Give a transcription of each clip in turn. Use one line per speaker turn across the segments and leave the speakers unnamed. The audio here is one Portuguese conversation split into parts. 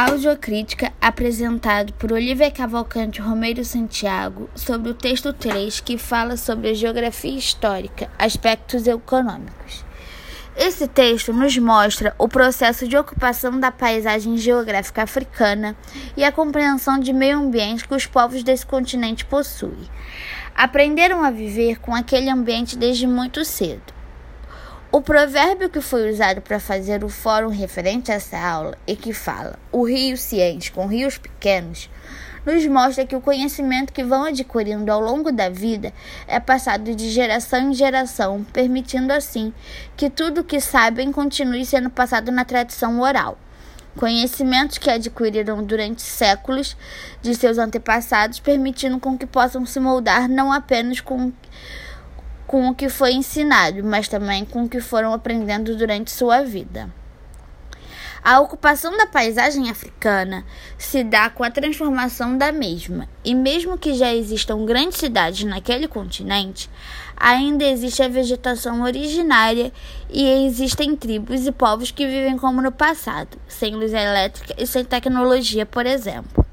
Audiocrítica apresentado por Olivia Cavalcante Romeiro Santiago sobre o texto 3 que fala sobre a geografia histórica, aspectos econômicos. Esse texto nos mostra o processo de ocupação da paisagem geográfica africana e a compreensão de meio ambiente que os povos desse continente possuem. Aprenderam a viver com aquele ambiente desde muito cedo. O provérbio que foi usado para fazer o fórum referente a essa aula e que fala o rio enche com rios pequenos nos mostra que o conhecimento que vão adquirindo ao longo da vida é passado de geração em geração, permitindo assim que tudo o que sabem continue sendo passado na tradição oral. Conhecimentos que adquiriram durante séculos de seus antepassados, permitindo com que possam se moldar não apenas com com o que foi ensinado, mas também com o que foram aprendendo durante sua vida. A ocupação da paisagem africana se dá com a transformação da mesma, e mesmo que já existam grandes cidades naquele continente, ainda existe a vegetação originária e existem tribos e povos que vivem como no passado, sem luz elétrica e sem tecnologia, por exemplo.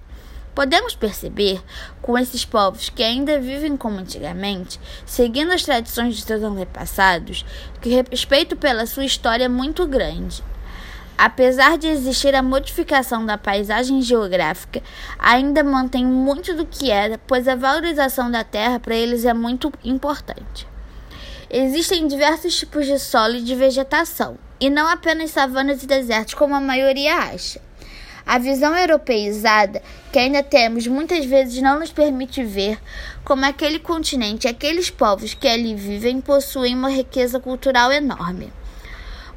Podemos perceber, com esses povos que ainda vivem como antigamente, seguindo as tradições de seus antepassados, que respeito pela sua história é muito grande. Apesar de existir a modificação da paisagem geográfica, ainda mantém muito do que era, pois a valorização da terra para eles é muito importante. Existem diversos tipos de solo e de vegetação, e não apenas savanas e desertos como a maioria acha. A visão europeizada que ainda temos muitas vezes não nos permite ver como aquele continente e aqueles povos que ali vivem possuem uma riqueza cultural enorme.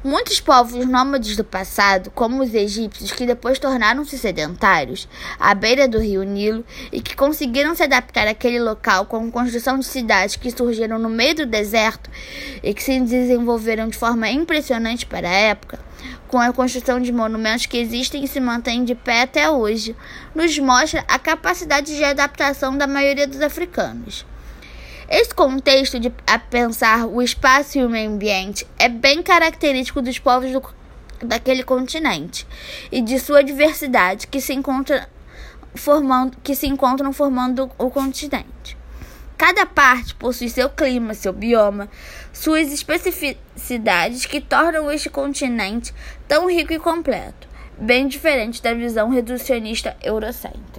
Muitos povos nômades do passado, como os egípcios, que depois tornaram-se sedentários à beira do rio Nilo e que conseguiram se adaptar àquele local com a construção de cidades que surgiram no meio do deserto e que se desenvolveram de forma impressionante para a época, com a construção de monumentos que existem e se mantêm de pé até hoje, nos mostra a capacidade de adaptação da maioria dos africanos. Esse contexto de pensar o espaço e o meio ambiente é bem característico dos povos do, daquele continente e de sua diversidade que se, encontra formando, que se encontram formando o continente. Cada parte possui seu clima, seu bioma, suas especificidades que tornam este continente tão rico e completo, bem diferente da visão reducionista eurocêntrica.